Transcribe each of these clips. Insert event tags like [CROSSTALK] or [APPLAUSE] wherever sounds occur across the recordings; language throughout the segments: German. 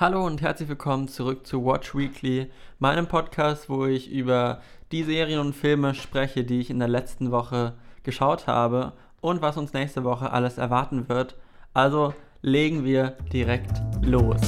Hallo und herzlich willkommen zurück zu Watch Weekly, meinem Podcast, wo ich über die Serien und Filme spreche, die ich in der letzten Woche geschaut habe und was uns nächste Woche alles erwarten wird. Also legen wir direkt los.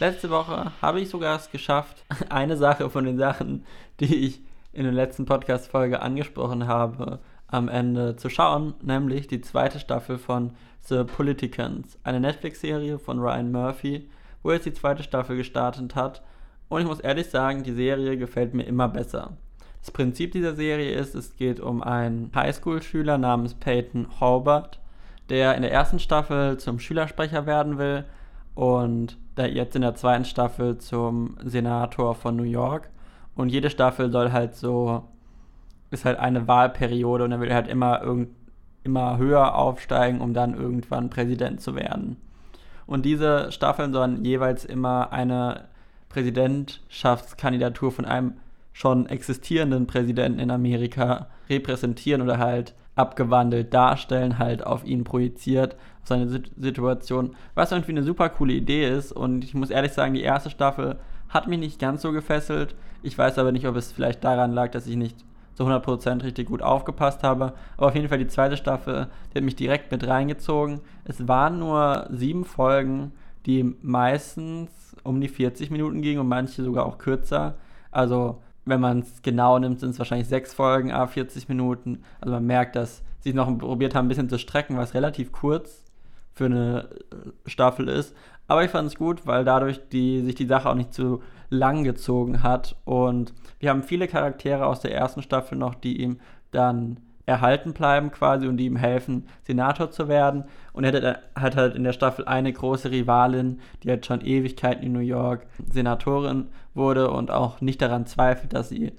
Letzte Woche habe ich sogar es geschafft, [LAUGHS] eine Sache von den Sachen, die ich in der letzten Podcast-Folge angesprochen habe, am Ende zu schauen, nämlich die zweite Staffel von The Politicans, eine Netflix-Serie von Ryan Murphy, wo jetzt die zweite Staffel gestartet hat. Und ich muss ehrlich sagen, die Serie gefällt mir immer besser. Das Prinzip dieser Serie ist, es geht um einen Highschool-Schüler namens Peyton Hobart, der in der ersten Staffel zum Schülersprecher werden will und jetzt in der zweiten Staffel zum Senator von New York. Und jede Staffel soll halt so, ist halt eine Wahlperiode und er will halt immer, irgend, immer höher aufsteigen, um dann irgendwann Präsident zu werden. Und diese Staffeln sollen jeweils immer eine Präsidentschaftskandidatur von einem schon existierenden Präsidenten in Amerika repräsentieren oder halt abgewandelt darstellen, halt auf ihn projiziert, auf seine Situation, was irgendwie eine super coole Idee ist. Und ich muss ehrlich sagen, die erste Staffel hat mich nicht ganz so gefesselt. Ich weiß aber nicht, ob es vielleicht daran lag, dass ich nicht zu 100% richtig gut aufgepasst habe. Aber auf jeden Fall die zweite Staffel, die hat mich direkt mit reingezogen. Es waren nur sieben Folgen, die meistens um die 40 Minuten gingen und manche sogar auch kürzer. Also wenn man es genau nimmt, sind es wahrscheinlich sechs Folgen, a 40 Minuten. Also man merkt, dass sie noch probiert haben, ein bisschen zu strecken, was relativ kurz für eine äh, Staffel ist. Aber ich fand es gut, weil dadurch die, sich die Sache auch nicht zu lang gezogen hat. Und wir haben viele Charaktere aus der ersten Staffel noch, die ihm dann erhalten bleiben quasi und die ihm helfen, Senator zu werden. Und er hat halt in der Staffel eine große Rivalin, die halt schon Ewigkeiten in New York Senatorin wurde und auch nicht daran zweifelt, dass sie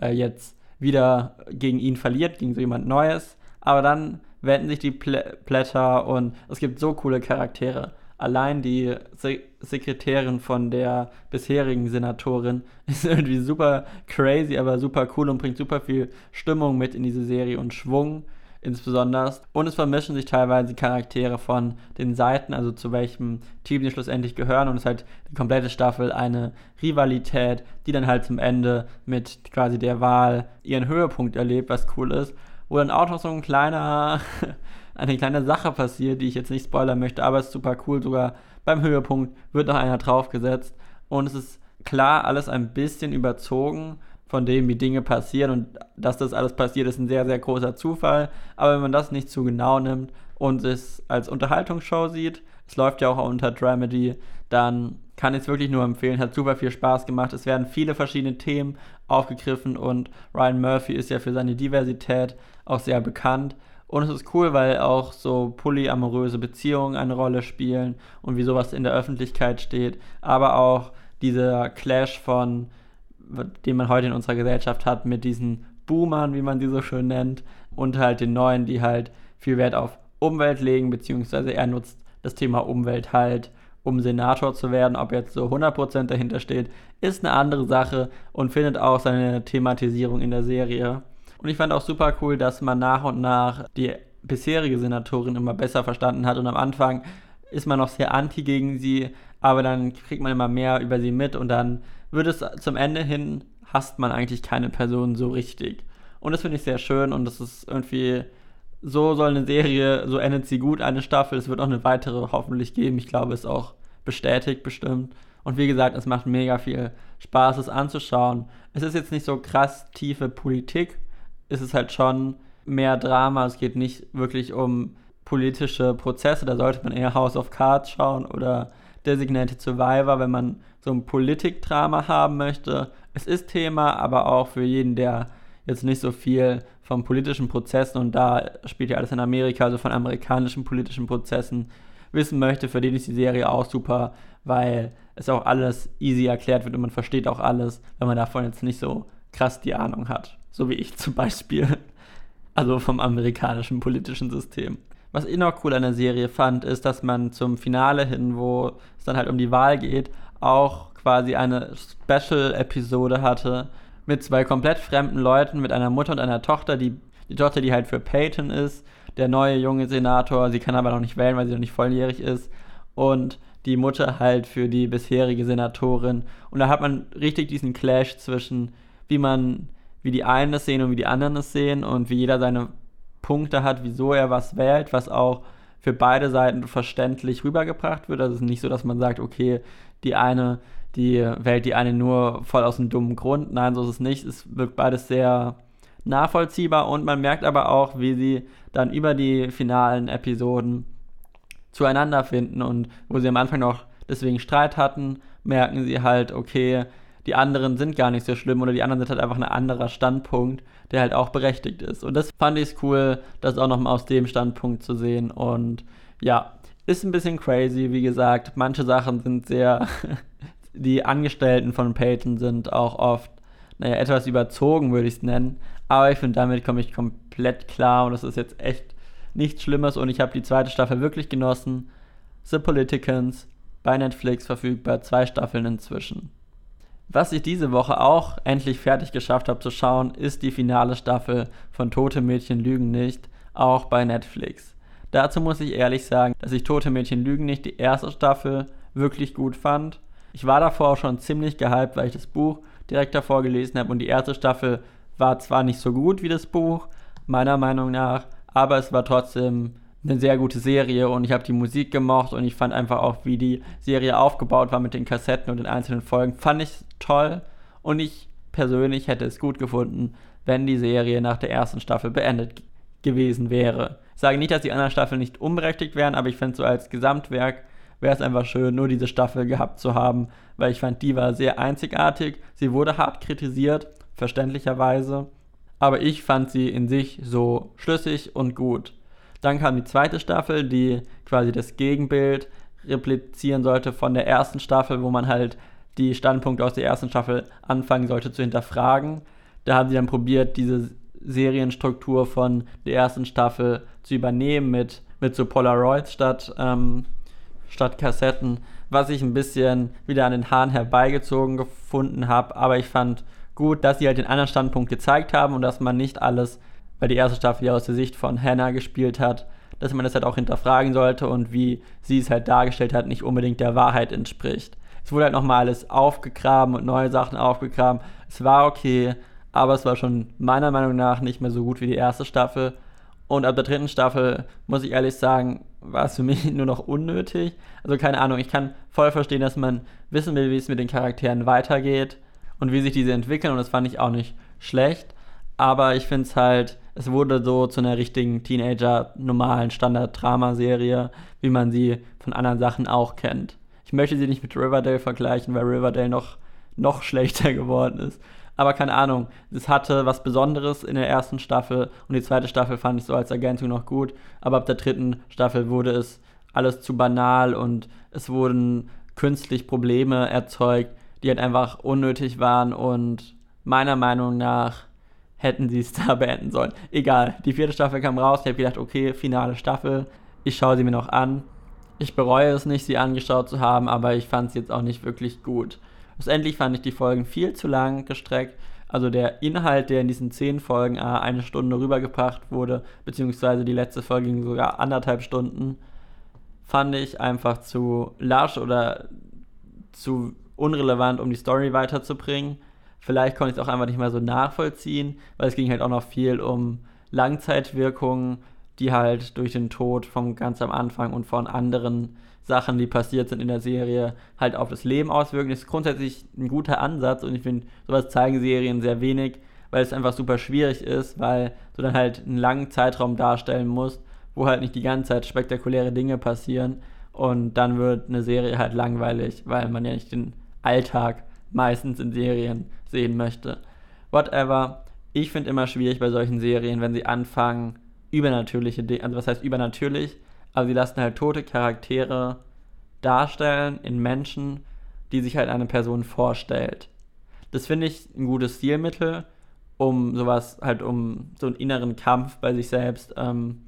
äh, jetzt wieder gegen ihn verliert, gegen so jemand Neues. Aber dann wenden sich die Pl Blätter und es gibt so coole Charaktere allein die Sekretärin von der bisherigen Senatorin [LAUGHS] ist irgendwie super crazy, aber super cool und bringt super viel Stimmung mit in diese Serie und Schwung insbesondere. Und es vermischen sich teilweise Charaktere von den Seiten, also zu welchem Team die schlussendlich gehören. Und es ist halt die komplette Staffel eine Rivalität, die dann halt zum Ende mit quasi der Wahl ihren Höhepunkt erlebt, was cool ist. Wo dann auch noch so ein kleiner [LAUGHS] eine kleine Sache passiert, die ich jetzt nicht spoilern möchte, aber es ist super cool. Sogar beim Höhepunkt wird noch einer draufgesetzt. Und es ist klar alles ein bisschen überzogen von dem, wie Dinge passieren. Und dass das alles passiert, ist ein sehr, sehr großer Zufall. Aber wenn man das nicht zu genau nimmt und es als Unterhaltungsshow sieht, es läuft ja auch unter Dramedy, dann kann ich es wirklich nur empfehlen. Hat super viel Spaß gemacht. Es werden viele verschiedene Themen aufgegriffen und Ryan Murphy ist ja für seine Diversität auch sehr bekannt. Und es ist cool, weil auch so polyamoröse Beziehungen eine Rolle spielen und wie sowas in der Öffentlichkeit steht. Aber auch dieser Clash von, den man heute in unserer Gesellschaft hat, mit diesen Boomern, wie man sie so schön nennt, und halt den Neuen, die halt viel Wert auf Umwelt legen, beziehungsweise er nutzt das Thema Umwelt halt, um Senator zu werden. Ob jetzt so 100% dahinter steht, ist eine andere Sache und findet auch seine Thematisierung in der Serie. Und ich fand auch super cool, dass man nach und nach die bisherige Senatorin immer besser verstanden hat. Und am Anfang ist man noch sehr anti gegen sie, aber dann kriegt man immer mehr über sie mit und dann wird es zum Ende hin, hasst man eigentlich keine Person so richtig. Und das finde ich sehr schön und das ist irgendwie, so soll eine Serie, so endet sie gut, eine Staffel. Es wird auch eine weitere hoffentlich geben. Ich glaube, es ist auch bestätigt bestimmt. Und wie gesagt, es macht mega viel Spaß, es anzuschauen. Es ist jetzt nicht so krass tiefe Politik, ist es halt schon mehr Drama. Es geht nicht wirklich um politische Prozesse. Da sollte man eher House of Cards schauen oder Designated Survivor, wenn man so ein Politikdrama haben möchte. Es ist Thema, aber auch für jeden, der jetzt nicht so viel von politischen Prozessen und da spielt ja alles in Amerika, also von amerikanischen politischen Prozessen wissen möchte, für den ist die Serie auch super, weil es auch alles easy erklärt wird und man versteht auch alles, wenn man davon jetzt nicht so krass die Ahnung hat. So wie ich zum Beispiel. Also vom amerikanischen politischen System. Was ich noch cool an der Serie fand, ist, dass man zum Finale hin, wo es dann halt um die Wahl geht, auch quasi eine Special-Episode hatte mit zwei komplett fremden Leuten, mit einer Mutter und einer Tochter, die, die Tochter, die halt für Peyton ist, der neue junge Senator, sie kann aber noch nicht wählen, weil sie noch nicht volljährig ist, und die Mutter halt für die bisherige Senatorin. Und da hat man richtig diesen Clash zwischen, wie man, wie die einen es sehen und wie die anderen es sehen und wie jeder seine Punkte hat, wieso er was wählt, was auch für beide Seiten verständlich rübergebracht wird. Also es ist nicht so, dass man sagt, okay, die eine, die wählt die eine nur voll aus einem dummen Grund. Nein, so ist es nicht. Es wirkt beides sehr nachvollziehbar und man merkt aber auch, wie sie dann über die finalen Episoden zueinander finden und wo sie am Anfang noch deswegen Streit hatten, merken sie halt, okay, die anderen sind gar nicht so schlimm oder die anderen sind halt einfach ein anderer Standpunkt, der halt auch berechtigt ist. Und das fand ich cool, das auch nochmal aus dem Standpunkt zu sehen. Und ja, ist ein bisschen crazy, wie gesagt. Manche Sachen sind sehr. [LAUGHS] die Angestellten von Peyton sind auch oft, naja, etwas überzogen, würde ich es nennen. Aber ich finde, damit komme ich komplett klar und das ist jetzt echt nichts Schlimmes und ich habe die zweite Staffel wirklich genossen. The Politicans bei Netflix verfügbar, zwei Staffeln inzwischen. Was ich diese Woche auch endlich fertig geschafft habe zu schauen, ist die finale Staffel von Tote Mädchen Lügen nicht, auch bei Netflix. Dazu muss ich ehrlich sagen, dass ich Tote Mädchen Lügen nicht die erste Staffel wirklich gut fand. Ich war davor auch schon ziemlich gehypt, weil ich das Buch direkt davor gelesen habe und die erste Staffel war zwar nicht so gut wie das Buch, meiner Meinung nach, aber es war trotzdem eine sehr gute Serie und ich habe die Musik gemocht und ich fand einfach auch, wie die Serie aufgebaut war mit den Kassetten und den einzelnen Folgen, fand ich toll und ich persönlich hätte es gut gefunden, wenn die Serie nach der ersten Staffel beendet gewesen wäre. Ich sage nicht, dass die anderen Staffeln nicht unberechtigt wären, aber ich finde so als Gesamtwerk wäre es einfach schön, nur diese Staffel gehabt zu haben, weil ich fand, die war sehr einzigartig. Sie wurde hart kritisiert, verständlicherweise, aber ich fand sie in sich so schlüssig und gut. Dann kam die zweite Staffel, die quasi das Gegenbild replizieren sollte von der ersten Staffel, wo man halt die Standpunkte aus der ersten Staffel anfangen sollte zu hinterfragen. Da haben sie dann probiert, diese Serienstruktur von der ersten Staffel zu übernehmen mit, mit so Polaroids statt, ähm, statt Kassetten, was ich ein bisschen wieder an den Haaren herbeigezogen gefunden habe. Aber ich fand gut, dass sie halt den anderen Standpunkt gezeigt haben und dass man nicht alles weil die erste Staffel ja aus der Sicht von Hannah gespielt hat, dass man das halt auch hinterfragen sollte und wie sie es halt dargestellt hat, nicht unbedingt der Wahrheit entspricht. Es wurde halt nochmal alles aufgegraben und neue Sachen aufgegraben. Es war okay, aber es war schon meiner Meinung nach nicht mehr so gut wie die erste Staffel. Und ab der dritten Staffel, muss ich ehrlich sagen, war es für [LAUGHS] mich nur noch unnötig. Also keine Ahnung, ich kann voll verstehen, dass man wissen will, wie es mit den Charakteren weitergeht und wie sich diese entwickeln. Und das fand ich auch nicht schlecht. Aber ich finde es halt es wurde so zu einer richtigen Teenager normalen Standard-Drama-Serie, wie man sie von anderen Sachen auch kennt. Ich möchte sie nicht mit Riverdale vergleichen, weil Riverdale noch, noch [LAUGHS] schlechter geworden ist. Aber keine Ahnung, es hatte was Besonderes in der ersten Staffel und die zweite Staffel fand ich so als Ergänzung noch gut. Aber ab der dritten Staffel wurde es alles zu banal und es wurden künstlich Probleme erzeugt, die halt einfach unnötig waren und meiner Meinung nach hätten sie es [LAUGHS] da beenden sollen. Egal, die vierte Staffel kam raus. Ich habe gedacht, okay, finale Staffel. Ich schaue sie mir noch an. Ich bereue es nicht, sie angeschaut zu haben, aber ich fand es jetzt auch nicht wirklich gut. Schlussendlich fand ich die Folgen viel zu lang gestreckt. Also der Inhalt, der in diesen zehn Folgen äh, eine Stunde rübergebracht wurde, beziehungsweise die letzte Folge ging sogar anderthalb Stunden, fand ich einfach zu lasch oder zu unrelevant, um die Story weiterzubringen. Vielleicht konnte ich es auch einfach nicht mehr so nachvollziehen, weil es ging halt auch noch viel um Langzeitwirkungen, die halt durch den Tod vom ganz am Anfang und von anderen Sachen, die passiert sind in der Serie, halt auf das Leben auswirken. Das ist grundsätzlich ein guter Ansatz und ich finde, sowas zeigen Serien sehr wenig, weil es einfach super schwierig ist, weil du dann halt einen langen Zeitraum darstellen musst, wo halt nicht die ganze Zeit spektakuläre Dinge passieren und dann wird eine Serie halt langweilig, weil man ja nicht den Alltag meistens in Serien sehen möchte. Whatever. Ich finde immer schwierig bei solchen Serien, wenn sie anfangen, übernatürliche Dinge, also was heißt übernatürlich, aber sie lassen halt tote Charaktere darstellen in Menschen, die sich halt eine Person vorstellt. Das finde ich ein gutes Stilmittel, um sowas halt, um so einen inneren Kampf bei sich selbst ähm,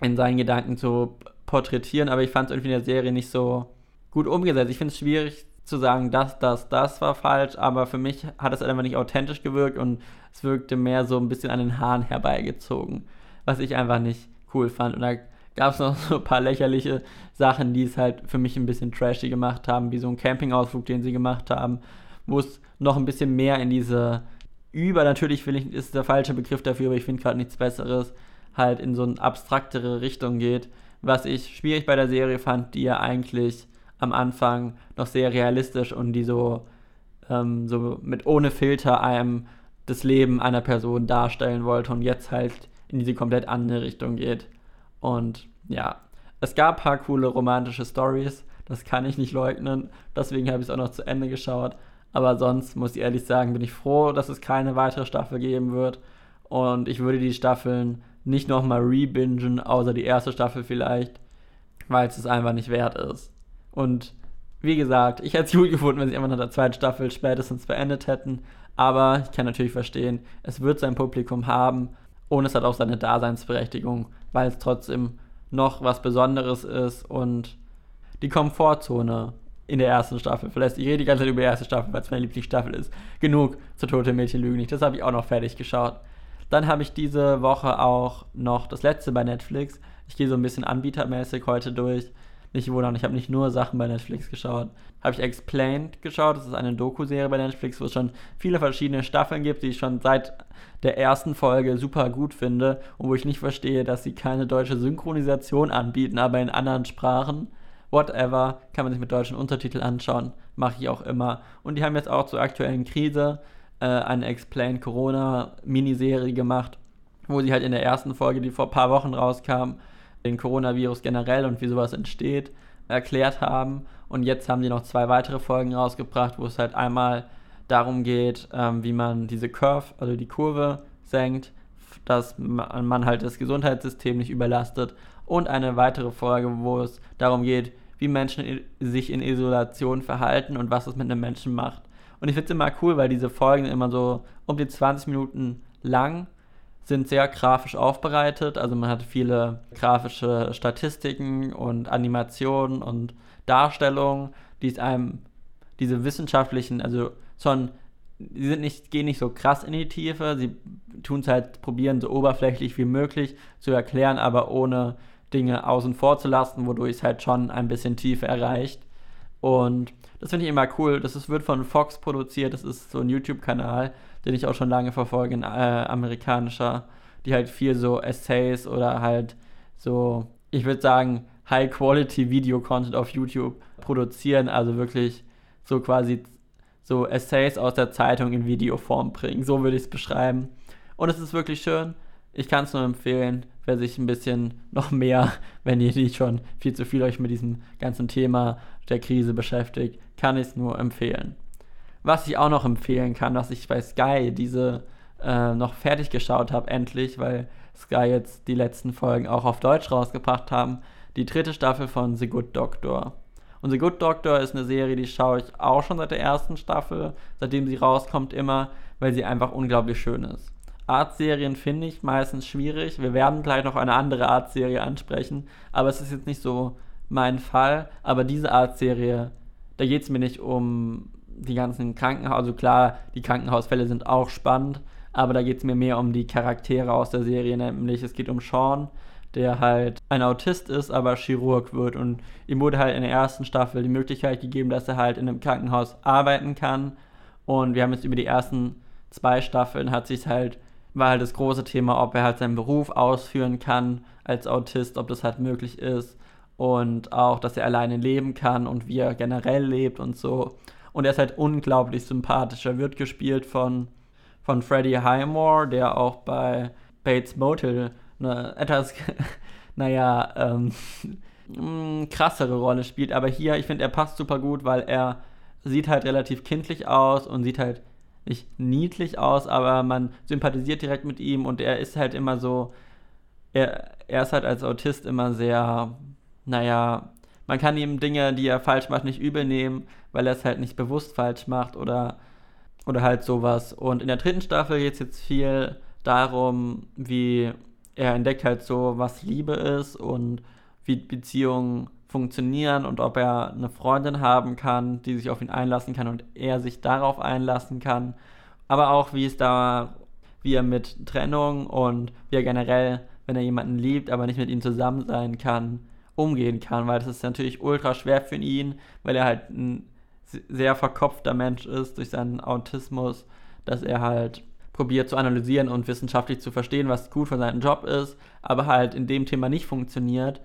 in seinen Gedanken zu porträtieren, aber ich fand es irgendwie in der Serie nicht so gut umgesetzt. Ich finde es schwierig zu sagen, das, das, das war falsch, aber für mich hat es einfach nicht authentisch gewirkt und es wirkte mehr so ein bisschen an den Haaren herbeigezogen, was ich einfach nicht cool fand. Und da gab es noch so ein paar lächerliche Sachen, die es halt für mich ein bisschen trashy gemacht haben, wie so ein Campingausflug, den sie gemacht haben, wo es noch ein bisschen mehr in diese über, natürlich finde ich, ist der falsche Begriff dafür, aber ich finde gerade nichts Besseres, halt in so eine abstraktere Richtung geht. Was ich schwierig bei der Serie fand, die ja eigentlich am Anfang noch sehr realistisch und die so, ähm, so mit ohne Filter einem das Leben einer Person darstellen wollte und jetzt halt in diese komplett andere Richtung geht. Und ja, es gab ein paar coole romantische Stories, das kann ich nicht leugnen, deswegen habe ich es auch noch zu Ende geschaut. Aber sonst muss ich ehrlich sagen, bin ich froh, dass es keine weitere Staffel geben wird. Und ich würde die Staffeln nicht nochmal rebingen, außer die erste Staffel vielleicht, weil es es einfach nicht wert ist. Und wie gesagt, ich hätte es [LAUGHS] gut gefunden, wenn sie einfach nach der zweiten Staffel spätestens beendet hätten. Aber ich kann natürlich verstehen, es wird sein Publikum haben und es hat auch seine Daseinsberechtigung, weil es trotzdem noch was Besonderes ist und die Komfortzone in der ersten Staffel verlässt. Ich rede die ganze Zeit über die erste Staffel, weil es meine Lieblingsstaffel ist. Genug zu Tote Mädchen lügen nicht. Das habe ich auch noch fertig geschaut. Dann habe ich diese Woche auch noch das letzte bei Netflix. Ich gehe so ein bisschen anbietermäßig heute durch. Nicht wundern, ich habe nicht nur Sachen bei Netflix geschaut. Habe ich Explained geschaut. Das ist eine Doku-Serie bei Netflix, wo es schon viele verschiedene Staffeln gibt, die ich schon seit der ersten Folge super gut finde und wo ich nicht verstehe, dass sie keine deutsche Synchronisation anbieten, aber in anderen Sprachen whatever, kann man sich mit deutschen Untertiteln anschauen, mache ich auch immer. Und die haben jetzt auch zur aktuellen Krise äh, eine Explain Corona Miniserie gemacht, wo sie halt in der ersten Folge, die vor ein paar Wochen rauskam, den Coronavirus generell und wie sowas entsteht, erklärt haben. Und jetzt haben die noch zwei weitere Folgen rausgebracht, wo es halt einmal darum geht, ähm, wie man diese Curve, also die Kurve senkt, dass man halt das Gesundheitssystem nicht überlastet und eine weitere Folge, wo es darum geht, wie Menschen sich in Isolation verhalten und was es mit einem Menschen macht. Und ich finde es immer cool, weil diese Folgen immer so um die 20 Minuten lang sind sehr grafisch aufbereitet. Also man hat viele grafische Statistiken und Animationen und Darstellungen, die es einem diese wissenschaftlichen, also schon, die sind nicht, gehen nicht so krass in die Tiefe, sie tun es halt, probieren so oberflächlich wie möglich zu erklären, aber ohne Dinge außen vor zu lassen, wodurch es halt schon ein bisschen Tiefe erreicht. Und das finde ich immer cool. Das ist, wird von Fox produziert. Das ist so ein YouTube-Kanal, den ich auch schon lange verfolge, ein äh, amerikanischer, die halt viel so Essays oder halt so, ich würde sagen, High-Quality-Video-Content auf YouTube produzieren. Also wirklich so quasi so Essays aus der Zeitung in Videoform bringen. So würde ich es beschreiben. Und es ist wirklich schön. Ich kann es nur empfehlen wer sich ein bisschen [LAUGHS] noch mehr, wenn ihr nicht schon viel zu viel euch mit diesem ganzen Thema der Krise beschäftigt, kann ich es nur empfehlen. Was ich auch noch empfehlen kann, dass ich bei Sky diese äh, noch fertig geschaut habe, endlich, weil Sky jetzt die letzten Folgen auch auf Deutsch rausgebracht haben, die dritte Staffel von The Good Doctor. Und The Good Doctor ist eine Serie, die schaue ich auch schon seit der ersten Staffel, seitdem sie rauskommt immer, weil sie einfach unglaublich schön ist. Art-Serien finde ich meistens schwierig. Wir werden gleich noch eine andere Art-Serie ansprechen, aber es ist jetzt nicht so mein Fall. Aber diese Art-Serie, da geht es mir nicht um die ganzen Krankenhaus. Also klar, die Krankenhausfälle sind auch spannend, aber da geht es mir mehr um die Charaktere aus der Serie, nämlich es geht um Sean, der halt ein Autist ist, aber Chirurg wird. Und ihm wurde halt in der ersten Staffel die Möglichkeit gegeben, dass er halt in einem Krankenhaus arbeiten kann. Und wir haben jetzt über die ersten zwei Staffeln hat sich halt war halt das große Thema, ob er halt seinen Beruf ausführen kann als Autist, ob das halt möglich ist und auch, dass er alleine leben kann und wie er generell lebt und so. Und er ist halt unglaublich sympathisch. Er wird gespielt von, von Freddie Highmore, der auch bei Bates Motel eine etwas, [LAUGHS] naja, ähm, krassere Rolle spielt. Aber hier, ich finde, er passt super gut, weil er sieht halt relativ kindlich aus und sieht halt nicht niedlich aus, aber man sympathisiert direkt mit ihm und er ist halt immer so, er, er ist halt als Autist immer sehr, naja, man kann ihm Dinge, die er falsch macht, nicht übel nehmen, weil er es halt nicht bewusst falsch macht oder, oder halt sowas. Und in der dritten Staffel geht es jetzt viel darum, wie er entdeckt halt so, was Liebe ist und wie Beziehungen funktionieren und ob er eine Freundin haben kann, die sich auf ihn einlassen kann und er sich darauf einlassen kann. Aber auch, wie es da, wie er mit Trennung und wie er generell, wenn er jemanden liebt, aber nicht mit ihm zusammen sein kann, umgehen kann, weil das ist natürlich ultra schwer für ihn, weil er halt ein sehr verkopfter Mensch ist durch seinen Autismus, dass er halt probiert zu analysieren und wissenschaftlich zu verstehen, was gut für seinen Job ist, aber halt in dem Thema nicht funktioniert,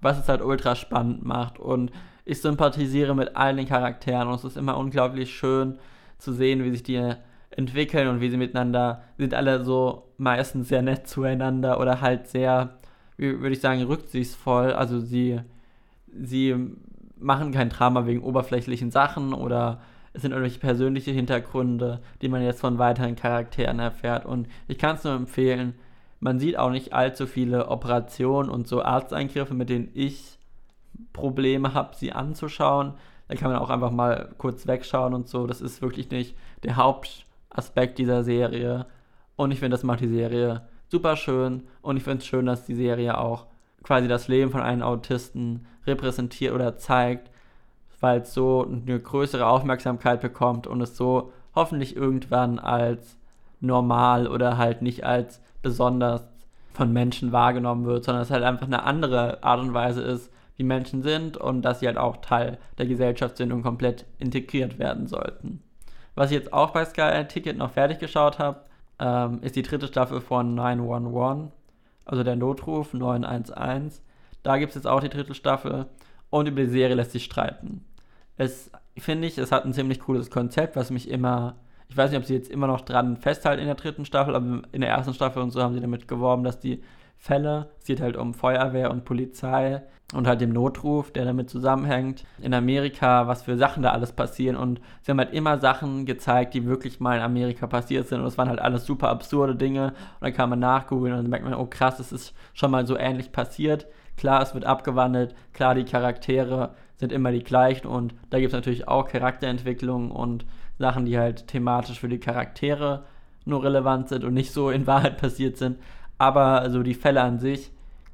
was es halt ultra spannend macht. Und ich sympathisiere mit allen den Charakteren und es ist immer unglaublich schön zu sehen, wie sich die entwickeln und wie sie miteinander sind alle so meistens sehr nett zueinander oder halt sehr, würde ich sagen, rücksichtsvoll. Also sie, sie machen kein Drama wegen oberflächlichen Sachen oder es sind irgendwelche persönliche Hintergründe, die man jetzt von weiteren Charakteren erfährt. Und ich kann es nur empfehlen, man sieht auch nicht allzu viele Operationen und so Arzteingriffe, mit denen ich Probleme habe, sie anzuschauen. Da kann man auch einfach mal kurz wegschauen und so. Das ist wirklich nicht der Hauptaspekt dieser Serie. Und ich finde, das macht die Serie super schön. Und ich finde es schön, dass die Serie auch quasi das Leben von einem Autisten repräsentiert oder zeigt weil es so eine größere Aufmerksamkeit bekommt und es so hoffentlich irgendwann als normal oder halt nicht als besonders von Menschen wahrgenommen wird, sondern es halt einfach eine andere Art und Weise ist, wie Menschen sind und dass sie halt auch Teil der Gesellschaft sind und komplett integriert werden sollten. Was ich jetzt auch bei Sky Ticket noch fertig geschaut habe, ähm, ist die dritte Staffel von 911, also der Notruf 911. Da gibt es jetzt auch die dritte Staffel und über die Serie lässt sich streiten. Es finde ich, es hat ein ziemlich cooles Konzept, was mich immer, ich weiß nicht, ob sie jetzt immer noch dran festhalten in der dritten Staffel, aber in der ersten Staffel und so haben sie damit geworben, dass die Fälle, es geht halt um Feuerwehr und Polizei und halt dem Notruf, der damit zusammenhängt. In Amerika, was für Sachen da alles passieren und sie haben halt immer Sachen gezeigt, die wirklich mal in Amerika passiert sind und es waren halt alles super absurde Dinge und dann kann man nachgoogeln und dann merkt man, oh krass, es ist schon mal so ähnlich passiert. Klar, es wird abgewandelt, klar, die Charaktere sind immer die gleichen und da gibt es natürlich auch Charakterentwicklungen und Sachen, die halt thematisch für die Charaktere nur relevant sind und nicht so in Wahrheit passiert sind. Aber also die Fälle an sich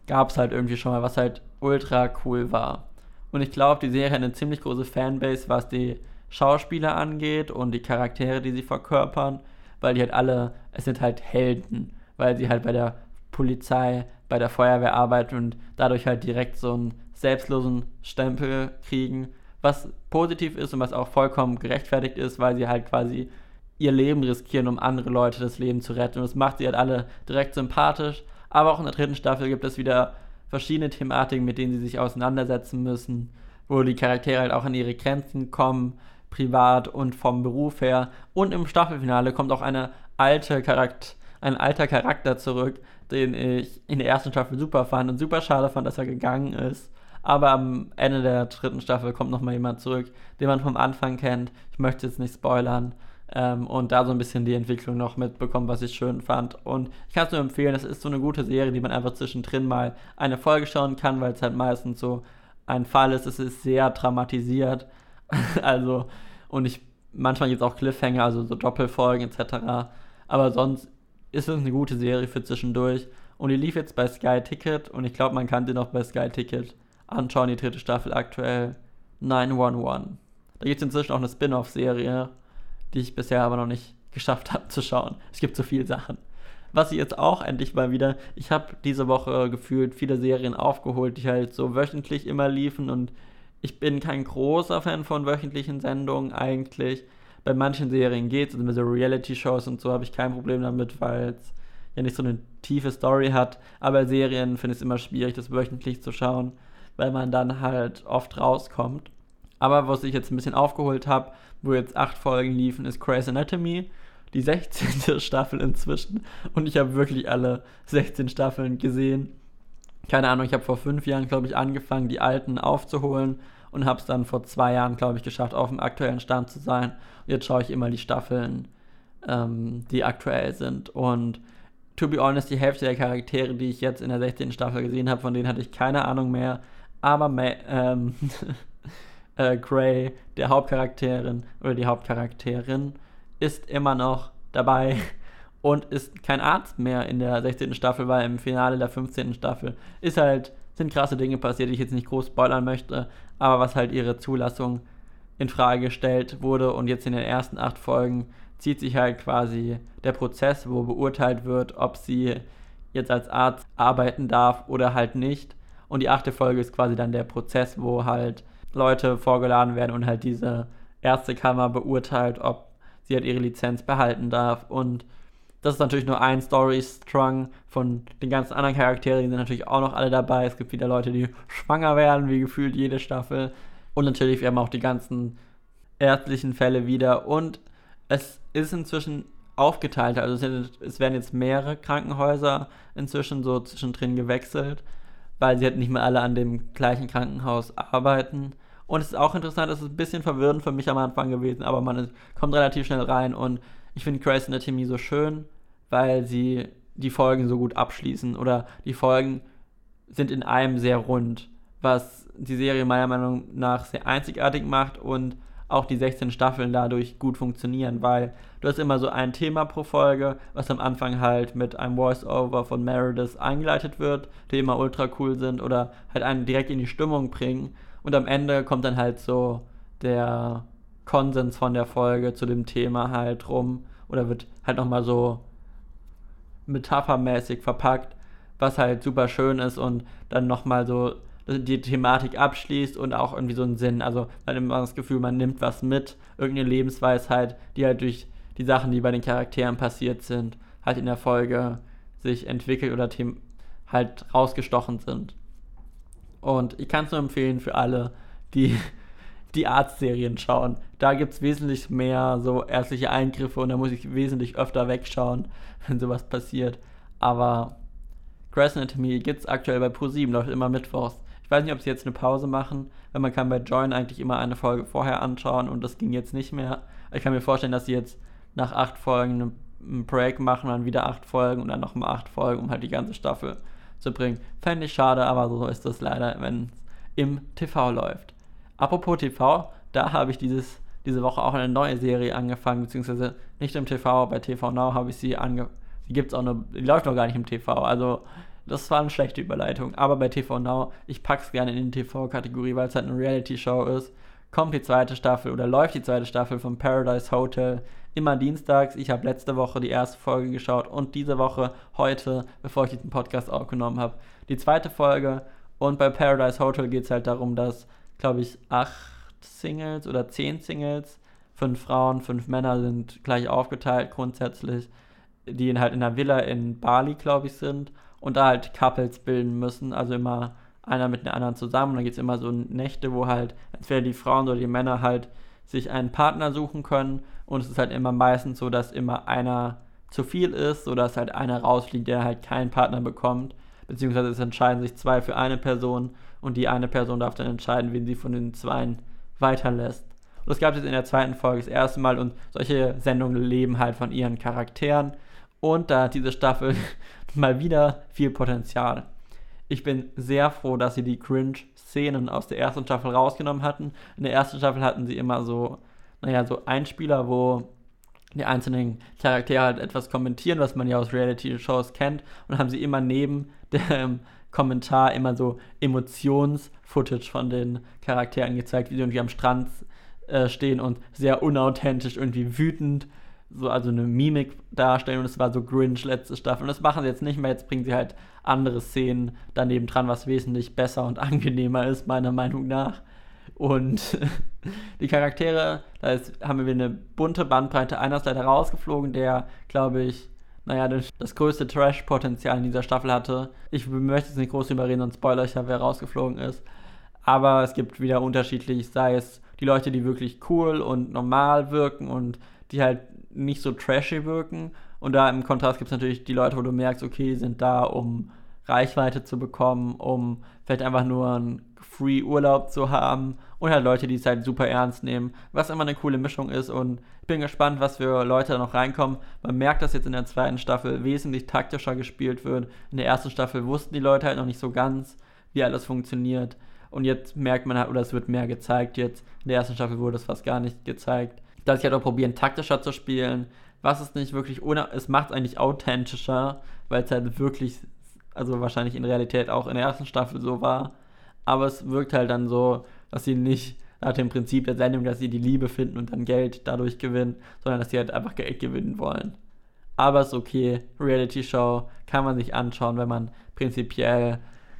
gab es halt irgendwie schon mal, was halt ultra cool war. Und ich glaube, die Serie hat eine ziemlich große Fanbase, was die Schauspieler angeht und die Charaktere, die sie verkörpern, weil die halt alle, es sind halt Helden, weil sie halt bei der Polizei, bei der Feuerwehr arbeiten und dadurch halt direkt so einen selbstlosen Stempel kriegen, was positiv ist und was auch vollkommen gerechtfertigt ist, weil sie halt quasi ihr Leben riskieren, um andere Leute das Leben zu retten. Und das macht sie halt alle direkt sympathisch. Aber auch in der dritten Staffel gibt es wieder verschiedene Thematiken, mit denen sie sich auseinandersetzen müssen, wo die Charaktere halt auch an ihre Grenzen kommen, privat und vom Beruf her. Und im Staffelfinale kommt auch eine alte Charakter, ein alter Charakter zurück, den ich in der ersten Staffel super fand und super schade fand, dass er gegangen ist. Aber am Ende der dritten Staffel kommt nochmal jemand zurück, den man vom Anfang kennt. Ich möchte jetzt nicht spoilern. Ähm, und da so ein bisschen die Entwicklung noch mitbekommen, was ich schön fand. Und ich kann es nur empfehlen, es ist so eine gute Serie, die man einfach zwischendrin mal eine Folge schauen kann, weil es halt meistens so ein Fall ist. Es ist sehr dramatisiert. [LAUGHS] also, und ich manchmal gibt es auch Cliffhanger, also so Doppelfolgen etc. Aber sonst ist es eine gute Serie für zwischendurch. Und die lief jetzt bei Sky Ticket und ich glaube, man kann sie noch bei Sky Ticket anschauen, die dritte Staffel aktuell 911. Da gibt es inzwischen auch eine Spin-off-Serie, die ich bisher aber noch nicht geschafft habe zu schauen. Es gibt so viele Sachen. Was ich jetzt auch endlich mal wieder, ich habe diese Woche gefühlt viele Serien aufgeholt, die halt so wöchentlich immer liefen und ich bin kein großer Fan von wöchentlichen Sendungen eigentlich bei manchen Serien geht es, also mit so Reality-Shows und so habe ich kein Problem damit, weil es ja nicht so eine tiefe Story hat. Aber Serien finde ich es immer schwierig, das wöchentlich zu schauen, weil man dann halt oft rauskommt. Aber was ich jetzt ein bisschen aufgeholt habe, wo jetzt acht Folgen liefen, ist Grey's Anatomy, die 16. [LAUGHS] Staffel inzwischen. Und ich habe wirklich alle 16 Staffeln gesehen. Keine Ahnung, ich habe vor fünf Jahren, glaube ich, angefangen, die alten aufzuholen und habe es dann vor zwei Jahren, glaube ich, geschafft, auf dem aktuellen Stand zu sein. Und jetzt schaue ich immer die Staffeln, ähm, die aktuell sind. Und to be honest, die Hälfte der Charaktere, die ich jetzt in der 16. Staffel gesehen habe, von denen hatte ich keine Ahnung mehr. Aber ähm, [LAUGHS] äh, Gray, der Hauptcharakterin oder die Hauptcharakterin, ist immer noch dabei [LAUGHS] und ist kein Arzt mehr in der 16. Staffel, weil im Finale der 15. Staffel ist halt sind krasse Dinge passiert, die ich jetzt nicht groß spoilern möchte, aber was halt ihre Zulassung in Frage gestellt wurde und jetzt in den ersten acht Folgen zieht sich halt quasi der Prozess, wo beurteilt wird, ob sie jetzt als Arzt arbeiten darf oder halt nicht. Und die achte Folge ist quasi dann der Prozess, wo halt Leute vorgeladen werden und halt diese Ärztekammer beurteilt, ob sie halt ihre Lizenz behalten darf. Und das ist natürlich nur ein Story-Strung von den ganzen anderen Charakteren, sind natürlich auch noch alle dabei. Es gibt wieder Leute, die schwanger werden, wie gefühlt jede Staffel. Und natürlich, wir haben auch die ganzen ärztlichen Fälle wieder. Und es ist inzwischen aufgeteilt. Also es, werden jetzt mehrere Krankenhäuser inzwischen so zwischendrin gewechselt, weil sie halt nicht mehr alle an dem gleichen Krankenhaus arbeiten. Und es ist auch interessant, es ist ein bisschen verwirrend für mich am Anfang gewesen, aber man kommt relativ schnell rein und ich finde Grace Anatomy so schön, weil sie die Folgen so gut abschließen oder die Folgen sind in einem sehr rund, was die Serie meiner Meinung nach sehr einzigartig macht und auch die 16 Staffeln dadurch gut funktionieren, weil du hast immer so ein Thema pro Folge, was am Anfang halt mit einem Voice-Over von Meredith eingeleitet wird, die immer ultra cool sind oder halt einen direkt in die Stimmung bringen und am Ende kommt dann halt so der Konsens von der Folge zu dem Thema halt rum oder wird halt nochmal so metaphermäßig verpackt, was halt super schön ist und dann nochmal so die Thematik abschließt und auch irgendwie so einen Sinn. Also man hat immer das Gefühl, man nimmt was mit, irgendeine Lebensweisheit, die halt durch die Sachen, die bei den Charakteren passiert sind, halt in der Folge sich entwickelt oder halt rausgestochen sind. Und ich kann es nur empfehlen für alle, die die Arztserien schauen. Da gibt es wesentlich mehr so ärztliche Eingriffe und da muss ich wesentlich öfter wegschauen, [LAUGHS] wenn sowas passiert. Aber Grey's Anatomy gibt es aktuell bei Pro7, läuft immer mittwochs weiß nicht, ob sie jetzt eine Pause machen, weil man kann bei Join eigentlich immer eine Folge vorher anschauen und das ging jetzt nicht mehr. Ich kann mir vorstellen, dass sie jetzt nach acht Folgen einen Break machen, dann wieder acht Folgen und dann nochmal acht Folgen, um halt die ganze Staffel zu bringen. Fände ich schade, aber so ist das leider, wenn es im TV läuft. Apropos TV, da habe ich dieses, diese Woche auch eine neue Serie angefangen, beziehungsweise nicht im TV, bei TV Now habe ich sie angefangen. Die gibt es auch nur, die läuft noch gar nicht im TV. Also das war eine schlechte Überleitung. Aber bei TV Now, ich pack's gerne in die TV-Kategorie, weil es halt eine Reality-Show ist. Kommt die zweite Staffel oder läuft die zweite Staffel von Paradise Hotel immer dienstags. Ich habe letzte Woche die erste Folge geschaut und diese Woche, heute, bevor ich diesen Podcast aufgenommen habe, die zweite Folge. Und bei Paradise Hotel geht es halt darum, dass, glaube ich, acht Singles oder zehn Singles, fünf Frauen, fünf Männer sind gleich aufgeteilt grundsätzlich, die halt in einer Villa in Bali, glaube ich, sind und da halt Couples bilden müssen, also immer einer mit den anderen zusammen. Und dann gibt es immer so Nächte, wo halt entweder die Frauen oder die Männer halt sich einen Partner suchen können. Und es ist halt immer meistens so, dass immer einer zu viel ist, sodass halt einer rausfliegt, der halt keinen Partner bekommt. Beziehungsweise es entscheiden sich zwei für eine Person und die eine Person darf dann entscheiden, wen sie von den zweien weiterlässt. Und das gab es jetzt in der zweiten Folge das erste Mal und solche Sendungen leben halt von ihren Charakteren. Und da hat diese Staffel [LAUGHS] mal wieder viel Potenzial. Ich bin sehr froh, dass sie die Cringe-Szenen aus der ersten Staffel rausgenommen hatten. In der ersten Staffel hatten sie immer so, naja, so Einspieler, wo die einzelnen Charaktere halt etwas kommentieren, was man ja aus Reality-Shows kennt. Und haben sie immer neben dem Kommentar immer so Emotions-Footage von den Charakteren gezeigt, wie sie irgendwie am Strand äh, stehen und sehr unauthentisch, irgendwie wütend so also eine Mimik darstellen und es war so Grinch letzte Staffel und das machen sie jetzt nicht mehr, jetzt bringen sie halt andere Szenen daneben dran, was wesentlich besser und [LAUGHS] angenehmer ist, meiner Meinung nach. Und [LAUGHS] die Charaktere, da ist, haben wir eine bunte Bandbreite. Einer ist leider rausgeflogen, der, glaube ich, naja, das, das größte Trash-Potenzial in dieser Staffel hatte. Ich möchte jetzt nicht groß überreden, sonst spoiler ich ja, wer rausgeflogen ist. Aber es gibt wieder unterschiedlich, sei es die Leute, die wirklich cool und normal wirken und die halt nicht so trashy wirken. Und da im Kontrast gibt es natürlich die Leute, wo du merkst, okay, die sind da, um Reichweite zu bekommen, um vielleicht einfach nur einen Free Urlaub zu haben und halt Leute, die es halt super ernst nehmen, was immer eine coole Mischung ist und ich bin gespannt, was für Leute da noch reinkommen. Man merkt, dass jetzt in der zweiten Staffel wesentlich taktischer gespielt wird. In der ersten Staffel wussten die Leute halt noch nicht so ganz, wie alles funktioniert und jetzt merkt man halt, oder es wird mehr gezeigt jetzt. In der ersten Staffel wurde es fast gar nicht gezeigt dass ich halt auch probieren, taktischer zu spielen. Was ist nicht wirklich ohne, es macht es eigentlich authentischer, weil es halt wirklich also wahrscheinlich in Realität auch in der ersten Staffel so war. Aber es wirkt halt dann so, dass sie nicht nach dem Prinzip der Sendung, dass sie die Liebe finden und dann Geld dadurch gewinnen, sondern dass sie halt einfach Geld gewinnen wollen. Aber es ist okay, Reality Show kann man sich anschauen, wenn man prinzipiell,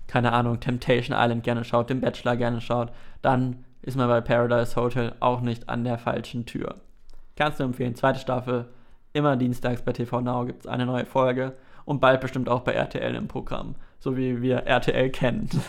keine Ahnung, Temptation Island gerne schaut, den Bachelor gerne schaut, dann ist man bei Paradise Hotel auch nicht an der falschen Tür. Kannst du empfehlen, zweite Staffel, immer dienstags bei TV Now gibt es eine neue Folge und bald bestimmt auch bei RTL im Programm, so wie wir RTL kennen. [LAUGHS]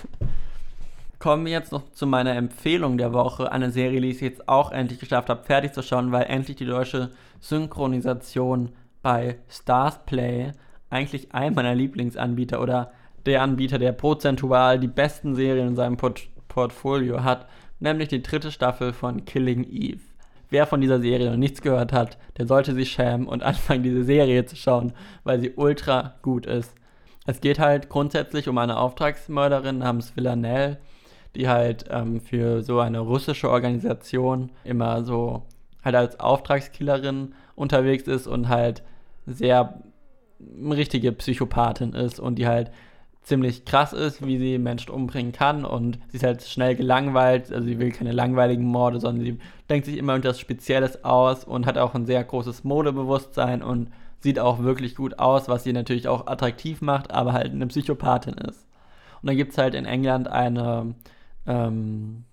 Kommen wir jetzt noch zu meiner Empfehlung der Woche, eine Serie, die ich jetzt auch endlich geschafft habe, fertig zu schauen, weil endlich die deutsche Synchronisation bei Stars Play, eigentlich ein meiner Lieblingsanbieter oder der Anbieter, der prozentual die besten Serien in seinem Port Portfolio hat, nämlich die dritte Staffel von Killing Eve. Wer von dieser Serie noch nichts gehört hat, der sollte sich schämen und [LAUGHS] anfangen, diese Serie zu schauen, weil sie ultra gut ist. Es geht halt grundsätzlich um eine Auftragsmörderin namens Villanelle, die halt ähm, für so eine russische Organisation immer so halt als Auftragskillerin unterwegs ist und halt sehr richtige Psychopathin ist und die halt ziemlich krass ist, wie sie Menschen umbringen kann und sie ist halt schnell gelangweilt, also sie will keine langweiligen Morde, sondern sie denkt sich immer etwas Spezielles aus und hat auch ein sehr großes Modebewusstsein und sieht auch wirklich gut aus, was sie natürlich auch attraktiv macht, aber halt eine Psychopathin ist. Und dann gibt es halt in England eine ähm,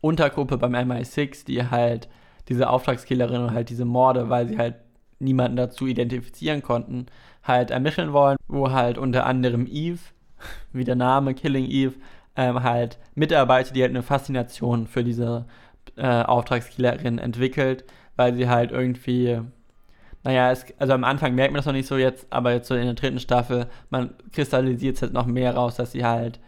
Untergruppe beim MI6, die halt diese Auftragskillerin und halt diese Morde, weil sie halt niemanden dazu identifizieren konnten, halt ermitteln wollen, wo halt unter anderem Eve wie der Name Killing Eve, ähm, halt Mitarbeiter, die halt eine Faszination für diese äh, Auftragskillerin entwickelt, weil sie halt irgendwie, naja, es, also am Anfang merkt man das noch nicht so jetzt, aber jetzt so in der dritten Staffel, man kristallisiert es halt noch mehr raus, dass sie halt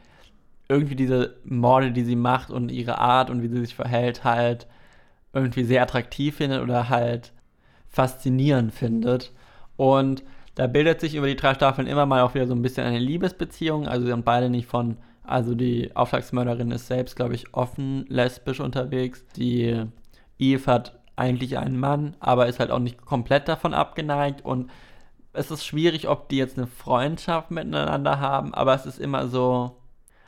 irgendwie diese Morde, die sie macht und ihre Art und wie sie sich verhält, halt irgendwie sehr attraktiv findet oder halt faszinierend findet. Und da bildet sich über die drei Staffeln immer mal auch wieder so ein bisschen eine Liebesbeziehung. Also sie sind beide nicht von, also die Auftragsmörderin ist selbst, glaube ich, offen lesbisch unterwegs. Die Eve hat eigentlich einen Mann, aber ist halt auch nicht komplett davon abgeneigt und es ist schwierig, ob die jetzt eine Freundschaft miteinander haben, aber es ist immer so,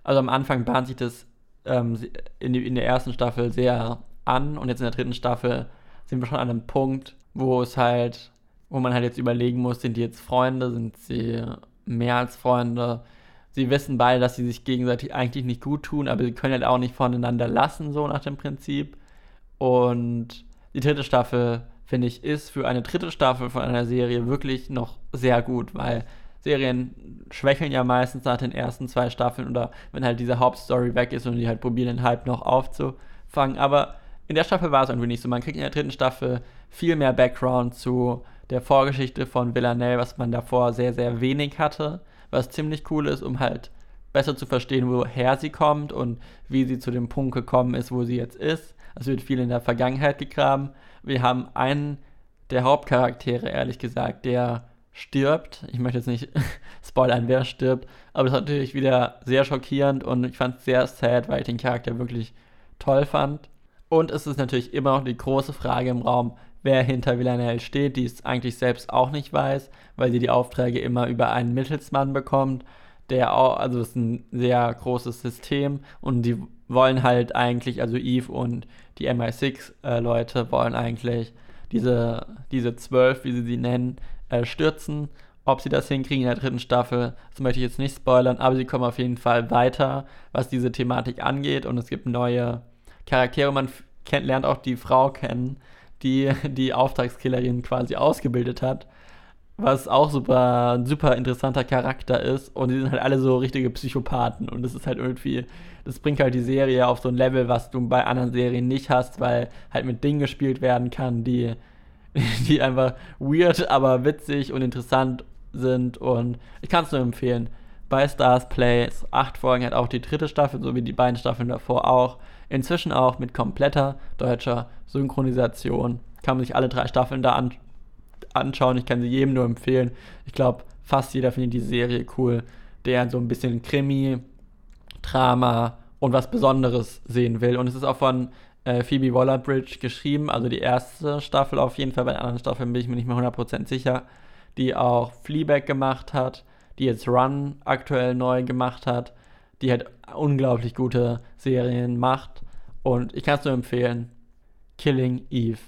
also am Anfang bahnt sich das ähm, in, die, in der ersten Staffel sehr an und jetzt in der dritten Staffel sind wir schon an einem Punkt, wo es halt wo man halt jetzt überlegen muss, sind die jetzt Freunde, sind sie mehr als Freunde? Sie wissen beide, dass sie sich gegenseitig eigentlich nicht gut tun, aber sie können halt auch nicht voneinander lassen, so nach dem Prinzip. Und die dritte Staffel, finde ich, ist für eine dritte Staffel von einer Serie wirklich noch sehr gut, weil Serien schwächeln ja meistens nach den ersten zwei Staffeln oder wenn halt diese Hauptstory weg ist und die halt probieren, den Hype noch aufzufangen. Aber in der Staffel war es irgendwie nicht so. Man kriegt in der dritten Staffel viel mehr Background zu der Vorgeschichte von Villanelle, was man davor sehr, sehr wenig hatte, was ziemlich cool ist, um halt besser zu verstehen, woher sie kommt und wie sie zu dem Punkt gekommen ist, wo sie jetzt ist. Es wird viel in der Vergangenheit gegraben. Wir haben einen der Hauptcharaktere, ehrlich gesagt, der stirbt. Ich möchte jetzt nicht [LAUGHS] spoilern, wer stirbt, aber das ist natürlich wieder sehr schockierend und ich fand es sehr sad, weil ich den Charakter wirklich toll fand. Und es ist natürlich immer noch die große Frage im Raum, wer hinter Villanelle steht, die es eigentlich selbst auch nicht weiß, weil sie die Aufträge immer über einen Mittelsmann bekommt, der auch, also das ist ein sehr großes System und die wollen halt eigentlich, also Eve und die MI6-Leute äh, wollen eigentlich diese, diese zwölf, wie sie sie nennen, äh, stürzen. Ob sie das hinkriegen in der dritten Staffel, das möchte ich jetzt nicht spoilern, aber sie kommen auf jeden Fall weiter, was diese Thematik angeht und es gibt neue Charaktere. Man kennt, lernt auch die Frau kennen, die [LAUGHS] die Auftragskillerin quasi ausgebildet hat. Was auch super, ein super interessanter Charakter ist. Und die sind halt alle so richtige Psychopathen. Und das ist halt irgendwie, das bringt halt die Serie auf so ein Level, was du bei anderen Serien nicht hast, weil halt mit Dingen gespielt werden kann, die, [LAUGHS] die einfach weird, aber witzig und interessant sind. Und ich kann es nur empfehlen. Bei Stars Play, acht Folgen hat auch die dritte Staffel, so wie die beiden Staffeln davor auch. Inzwischen auch mit kompletter deutscher Synchronisation. Kann man sich alle drei Staffeln da an anschauen. Ich kann sie jedem nur empfehlen. Ich glaube, fast jeder findet die Serie cool, der so ein bisschen Krimi, Drama und was Besonderes sehen will. Und es ist auch von äh, Phoebe Waller-Bridge geschrieben, also die erste Staffel auf jeden Fall. Bei den anderen Staffeln bin ich mir nicht mehr 100% sicher. Die auch Fleabag gemacht hat, die jetzt Run aktuell neu gemacht hat, die halt unglaublich gute Serien macht. Und ich kann es nur empfehlen. Killing Eve.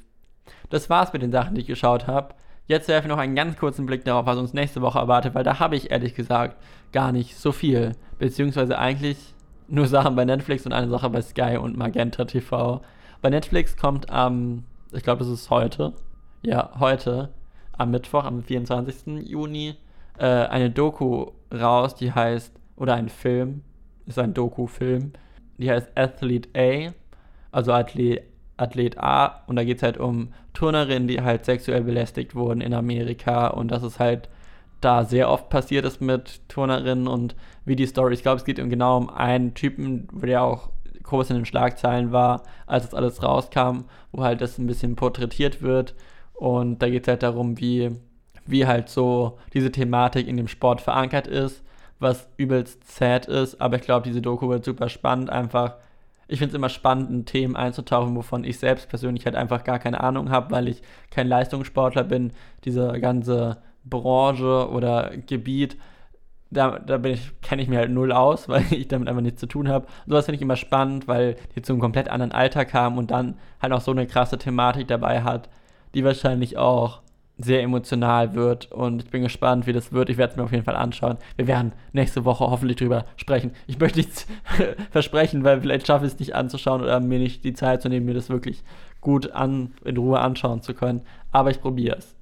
Das war's mit den Sachen, die ich geschaut habe. Jetzt werfe ich noch einen ganz kurzen Blick darauf, was uns nächste Woche erwartet, weil da habe ich ehrlich gesagt gar nicht so viel. Beziehungsweise eigentlich nur Sachen bei Netflix und eine Sache bei Sky und Magenta TV. Bei Netflix kommt am, ich glaube, das ist heute, ja, heute, am Mittwoch, am 24. Juni, äh, eine Doku raus, die heißt, oder ein Film, ist ein Doku-Film, die heißt Athlete A, also Athlet, Athlet A, und da geht es halt um Turnerinnen, die halt sexuell belästigt wurden in Amerika und das ist halt da sehr oft passiert ist mit Turnerinnen und wie die Story, ich glaube, es geht genau um einen Typen, der auch groß in den Schlagzeilen war, als das alles rauskam, wo halt das ein bisschen porträtiert wird. Und da geht es halt darum, wie, wie halt so diese Thematik in dem Sport verankert ist, was übelst sad ist, aber ich glaube, diese Doku wird super spannend, einfach ich finde es immer spannend, in Themen einzutauchen, wovon ich selbst persönlich halt einfach gar keine Ahnung habe, weil ich kein Leistungssportler bin. Diese ganze Branche oder Gebiet, da, da kenne ich mir halt null aus, [LAUGHS] weil ich damit einfach nichts zu tun habe. Sowas finde ich immer spannend, weil die zu einem komplett anderen Alltag haben und dann halt auch so eine krasse Thematik dabei hat, die wahrscheinlich auch sehr emotional wird und ich bin gespannt, wie das wird. Ich werde es mir auf jeden Fall anschauen. Wir werden nächste Woche hoffentlich drüber sprechen. Ich möchte nichts [LAUGHS] versprechen, weil vielleicht schaffe ich es nicht anzuschauen oder mir nicht die Zeit zu nehmen, mir das wirklich gut an, in Ruhe anschauen zu können. Aber ich probiere es.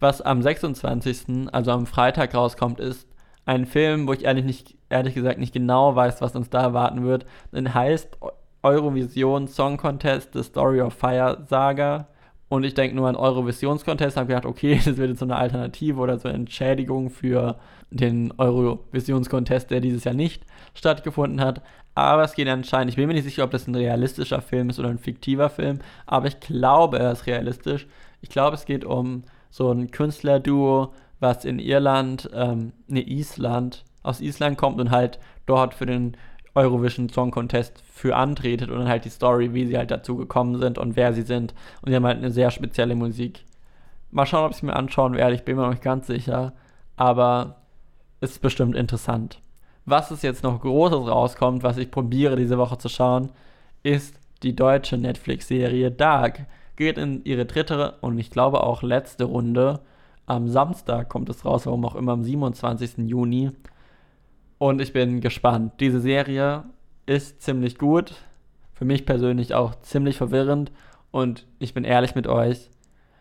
Was am 26., also am Freitag rauskommt, ist ein Film, wo ich ehrlich, nicht, ehrlich gesagt nicht genau weiß, was uns da erwarten wird. Den heißt Eurovision Song Contest The Story of Fire Saga. Und ich denke nur an Eurovisions-Contest, habe gedacht, okay, [LAUGHS] das wird jetzt so eine Alternative oder so eine Entschädigung für den Eurovisions-Contest, der dieses Jahr nicht stattgefunden hat. Aber es geht anscheinend, ich bin mir nicht sicher, ob das ein realistischer Film ist oder ein fiktiver Film, aber ich glaube, er ist realistisch. Ich glaube, es geht um so ein Künstlerduo, was in Irland, ähm, ne, Island, aus Island kommt und halt dort für den Eurovision Song Contest für antretet und dann halt die Story, wie sie halt dazu gekommen sind und wer sie sind. Und sie haben halt eine sehr spezielle Musik. Mal schauen, ob ich es mir anschauen werde. Ich bin mir noch nicht ganz sicher. Aber ist bestimmt interessant. Was es jetzt noch Großes rauskommt, was ich probiere diese Woche zu schauen, ist die deutsche Netflix-Serie Dark geht in ihre dritte und ich glaube auch letzte Runde. Am Samstag kommt es raus, warum auch immer, am 27. Juni. Und ich bin gespannt. Diese Serie ist ziemlich gut. Für mich persönlich auch ziemlich verwirrend. Und ich bin ehrlich mit euch,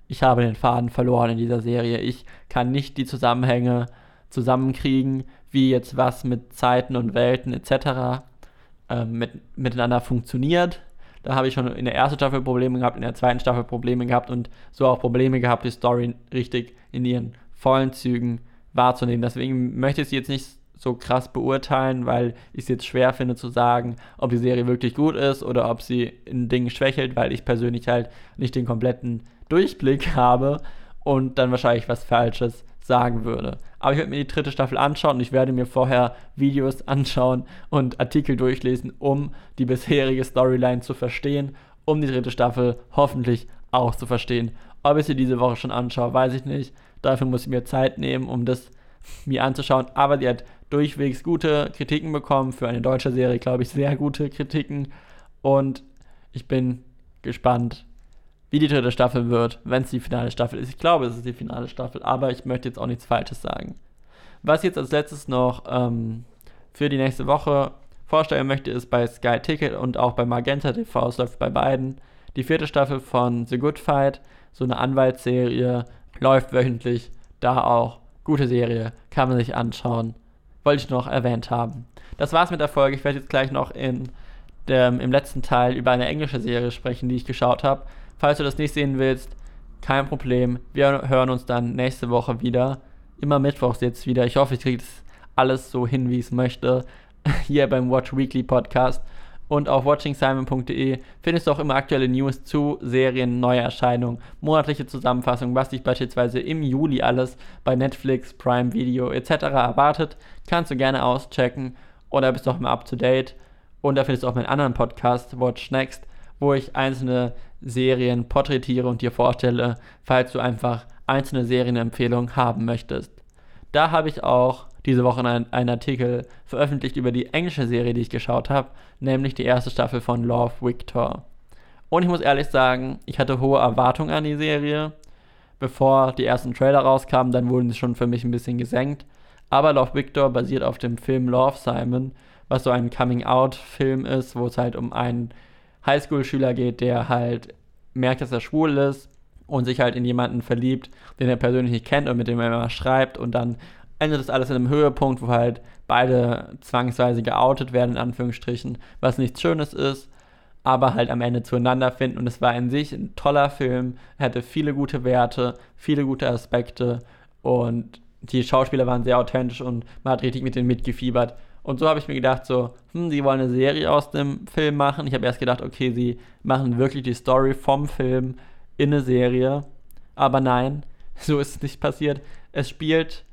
ich habe den Faden verloren in dieser Serie. Ich kann nicht die Zusammenhänge zusammenkriegen, wie jetzt was mit Zeiten und Welten etc. Äh, mit, miteinander funktioniert. Da habe ich schon in der ersten Staffel Probleme gehabt, in der zweiten Staffel Probleme gehabt und so auch Probleme gehabt, die Story richtig in ihren vollen Zügen wahrzunehmen. Deswegen möchte ich sie jetzt nicht so krass beurteilen, weil ich es jetzt schwer finde zu sagen, ob die Serie wirklich gut ist oder ob sie in Dingen schwächelt, weil ich persönlich halt nicht den kompletten Durchblick [LAUGHS] habe und dann wahrscheinlich was Falsches sagen würde. Aber ich werde mir die dritte Staffel anschauen und ich werde mir vorher Videos anschauen und Artikel durchlesen, um die bisherige Storyline zu verstehen, um die dritte Staffel hoffentlich auch zu verstehen. Ob ich sie diese Woche schon anschaue, weiß ich nicht. Dafür muss ich mir Zeit nehmen, um das mir anzuschauen. Aber sie hat durchwegs gute Kritiken bekommen. Für eine deutsche Serie, glaube ich, sehr gute Kritiken. Und ich bin gespannt, wie die dritte Staffel wird, wenn es die finale Staffel ist. Ich glaube, es ist die finale Staffel, aber ich möchte jetzt auch nichts Falsches sagen. Was ich jetzt als letztes noch ähm, für die nächste Woche vorstellen möchte, ist bei Sky Ticket und auch bei Magenta TV, es läuft bei beiden, die vierte Staffel von The Good Fight, so eine Anwaltsserie, läuft wöchentlich, da auch gute Serie, kann man sich anschauen. Wollte ich noch erwähnt haben. Das war's mit der Folge. Ich werde jetzt gleich noch in dem, im letzten Teil über eine englische Serie sprechen, die ich geschaut habe. Falls du das nicht sehen willst, kein Problem. Wir hören uns dann nächste Woche wieder. Immer mittwochs jetzt wieder. Ich hoffe, ich kriege das alles so hin, wie ich es möchte. [LAUGHS] Hier beim Watch Weekly Podcast. Und auf watchingsimon.de findest du auch immer aktuelle News zu Serien, Neuerscheinungen, monatliche Zusammenfassungen, was dich beispielsweise im Juli alles bei Netflix, Prime Video etc. erwartet. Kannst du gerne auschecken oder bist auch immer up to date. Und da findest du auch meinen anderen Podcast, Watch Next, wo ich einzelne Serien porträtiere und dir vorstelle, falls du einfach einzelne Serienempfehlungen haben möchtest. Da habe ich auch diese Woche einen Artikel veröffentlicht über die englische Serie, die ich geschaut habe, nämlich die erste Staffel von Love Victor. Und ich muss ehrlich sagen, ich hatte hohe Erwartungen an die Serie. Bevor die ersten Trailer rauskamen, dann wurden sie schon für mich ein bisschen gesenkt. Aber Love Victor basiert auf dem Film Love Simon, was so ein Coming-out-Film ist, wo es halt um einen Highschool-Schüler geht, der halt merkt, dass er schwul ist und sich halt in jemanden verliebt, den er persönlich nicht kennt und mit dem er immer schreibt und dann endet das alles in einem Höhepunkt, wo halt beide zwangsweise geoutet werden, in Anführungsstrichen, was nichts Schönes ist, aber halt am Ende zueinander finden. Und es war in sich ein toller Film, hatte viele gute Werte, viele gute Aspekte und die Schauspieler waren sehr authentisch und man hat richtig mit denen mitgefiebert. Und so habe ich mir gedacht, so, hm, sie wollen eine Serie aus dem Film machen. Ich habe erst gedacht, okay, sie machen wirklich die Story vom Film in eine Serie. Aber nein, [LAUGHS] so ist es nicht passiert. Es spielt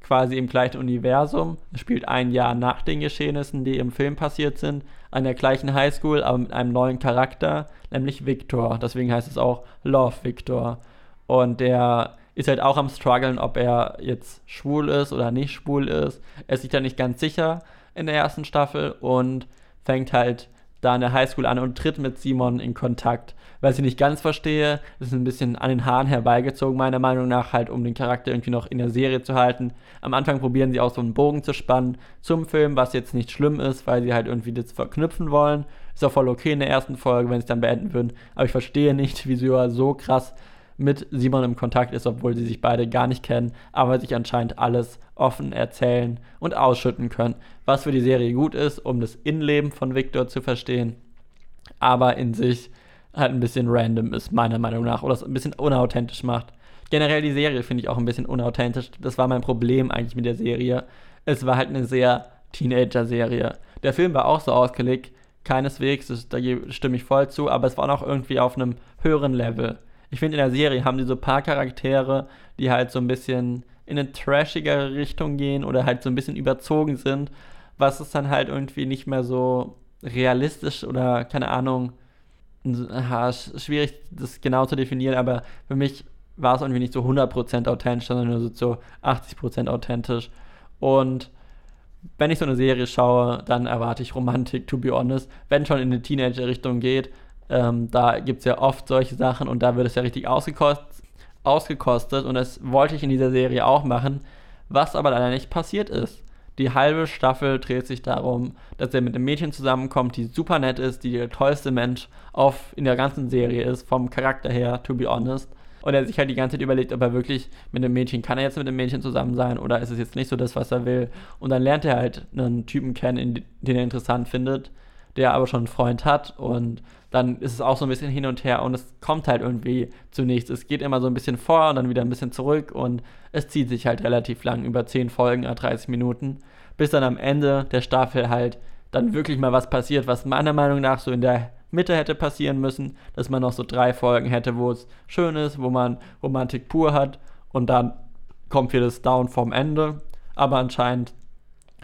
quasi im gleichen Universum. Es spielt ein Jahr nach den Geschehnissen, die im Film passiert sind, an der gleichen Highschool, aber mit einem neuen Charakter, nämlich Victor. Deswegen heißt es auch Love Victor. Und der ist halt auch am struggeln, ob er jetzt schwul ist oder nicht schwul ist. Er ist sich da nicht ganz sicher in der ersten Staffel und fängt halt da in der Highschool an und tritt mit Simon in Kontakt. Was ich nicht ganz verstehe, ist ein bisschen an den Haaren herbeigezogen, meiner Meinung nach, halt, um den Charakter irgendwie noch in der Serie zu halten. Am Anfang probieren sie auch so einen Bogen zu spannen zum Film, was jetzt nicht schlimm ist, weil sie halt irgendwie das verknüpfen wollen. Ist auch voll okay in der ersten Folge, wenn sie es dann beenden würden. Aber ich verstehe nicht, wieso er so krass mit Simon im Kontakt ist, obwohl sie sich beide gar nicht kennen, aber sich anscheinend alles offen erzählen und ausschütten können, was für die Serie gut ist, um das Innenleben von Victor zu verstehen, aber in sich halt ein bisschen random ist, meiner Meinung nach, oder es ein bisschen unauthentisch macht. Generell die Serie finde ich auch ein bisschen unauthentisch. Das war mein Problem eigentlich mit der Serie. Es war halt eine sehr Teenager-Serie. Der Film war auch so ausgelegt, keineswegs, das, da stimme ich voll zu, aber es war noch irgendwie auf einem höheren Level ich finde, in der Serie haben die so ein paar Charaktere, die halt so ein bisschen in eine trashigere Richtung gehen oder halt so ein bisschen überzogen sind, was es dann halt irgendwie nicht mehr so realistisch oder keine Ahnung, schwierig das genau zu definieren, aber für mich war es irgendwie nicht so 100% authentisch, sondern nur so 80% authentisch. Und wenn ich so eine Serie schaue, dann erwarte ich Romantik, to be honest. Wenn schon in eine Teenager-Richtung geht, ähm, da gibt es ja oft solche Sachen und da wird es ja richtig ausgekostet, ausgekostet und das wollte ich in dieser Serie auch machen, was aber leider nicht passiert ist. Die halbe Staffel dreht sich darum, dass er mit einem Mädchen zusammenkommt, die super nett ist, die der tollste Mensch auf, in der ganzen Serie ist, vom Charakter her, to be honest. Und er sich halt die ganze Zeit überlegt, ob er wirklich mit einem Mädchen, kann er jetzt mit einem Mädchen zusammen sein oder ist es jetzt nicht so das, was er will. Und dann lernt er halt einen Typen kennen, den er interessant findet, der aber schon einen Freund hat und dann ist es auch so ein bisschen hin und her und es kommt halt irgendwie zu nichts. Es geht immer so ein bisschen vor und dann wieder ein bisschen zurück und es zieht sich halt relativ lang, über 10 Folgen, 30 Minuten, bis dann am Ende der Staffel halt dann wirklich mal was passiert, was meiner Meinung nach so in der Mitte hätte passieren müssen, dass man noch so drei Folgen hätte, wo es schön ist, wo man Romantik pur hat und dann kommt wieder das Down vom Ende. Aber anscheinend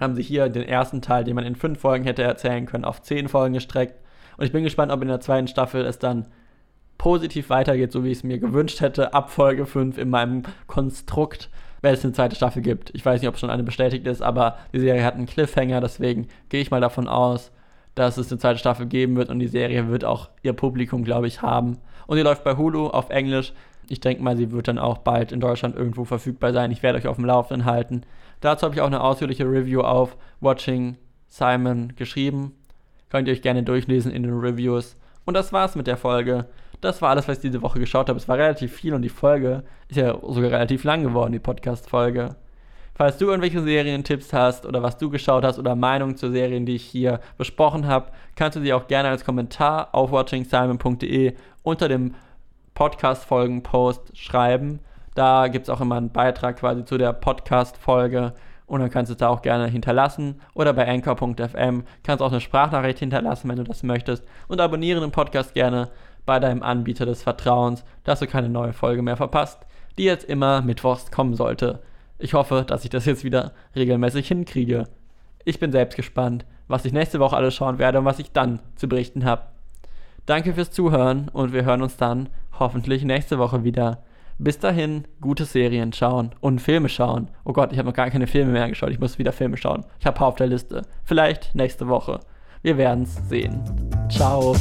haben sie hier den ersten Teil, den man in fünf Folgen hätte erzählen können, auf zehn Folgen gestreckt und ich bin gespannt, ob in der zweiten Staffel es dann positiv weitergeht, so wie ich es mir gewünscht hätte, ab Folge 5 in meinem Konstrukt, wenn es eine zweite Staffel gibt. Ich weiß nicht, ob schon eine bestätigt ist, aber die Serie hat einen Cliffhanger, deswegen gehe ich mal davon aus, dass es eine zweite Staffel geben wird und die Serie wird auch ihr Publikum, glaube ich, haben. Und die läuft bei Hulu auf Englisch. Ich denke mal, sie wird dann auch bald in Deutschland irgendwo verfügbar sein. Ich werde euch auf dem Laufenden halten. Dazu habe ich auch eine ausführliche Review auf Watching Simon geschrieben. Könnt ihr euch gerne durchlesen in den Reviews. Und das war's mit der Folge. Das war alles, was ich diese Woche geschaut habe. Es war relativ viel und die Folge ist ja sogar relativ lang geworden, die Podcast-Folge. Falls du irgendwelche Serientipps hast oder was du geschaut hast oder Meinungen zu Serien, die ich hier besprochen habe, kannst du sie auch gerne als Kommentar auf watchingsimon.de unter dem Podcast-Folgen-Post schreiben. Da gibt es auch immer einen Beitrag quasi zu der Podcast-Folge und dann kannst du es da auch gerne hinterlassen. Oder bei anchor.fm kannst du auch eine Sprachnachricht hinterlassen, wenn du das möchtest. Und abonniere den Podcast gerne bei deinem Anbieter des Vertrauens, dass du keine neue Folge mehr verpasst, die jetzt immer mittwochs kommen sollte. Ich hoffe, dass ich das jetzt wieder regelmäßig hinkriege. Ich bin selbst gespannt, was ich nächste Woche alles schauen werde und was ich dann zu berichten habe. Danke fürs Zuhören und wir hören uns dann hoffentlich nächste Woche wieder. Bis dahin, gute Serien schauen und Filme schauen. Oh Gott, ich habe noch gar keine Filme mehr geschaut. Ich muss wieder Filme schauen. Ich habe paar auf der Liste. Vielleicht nächste Woche. Wir werden es sehen. Ciao.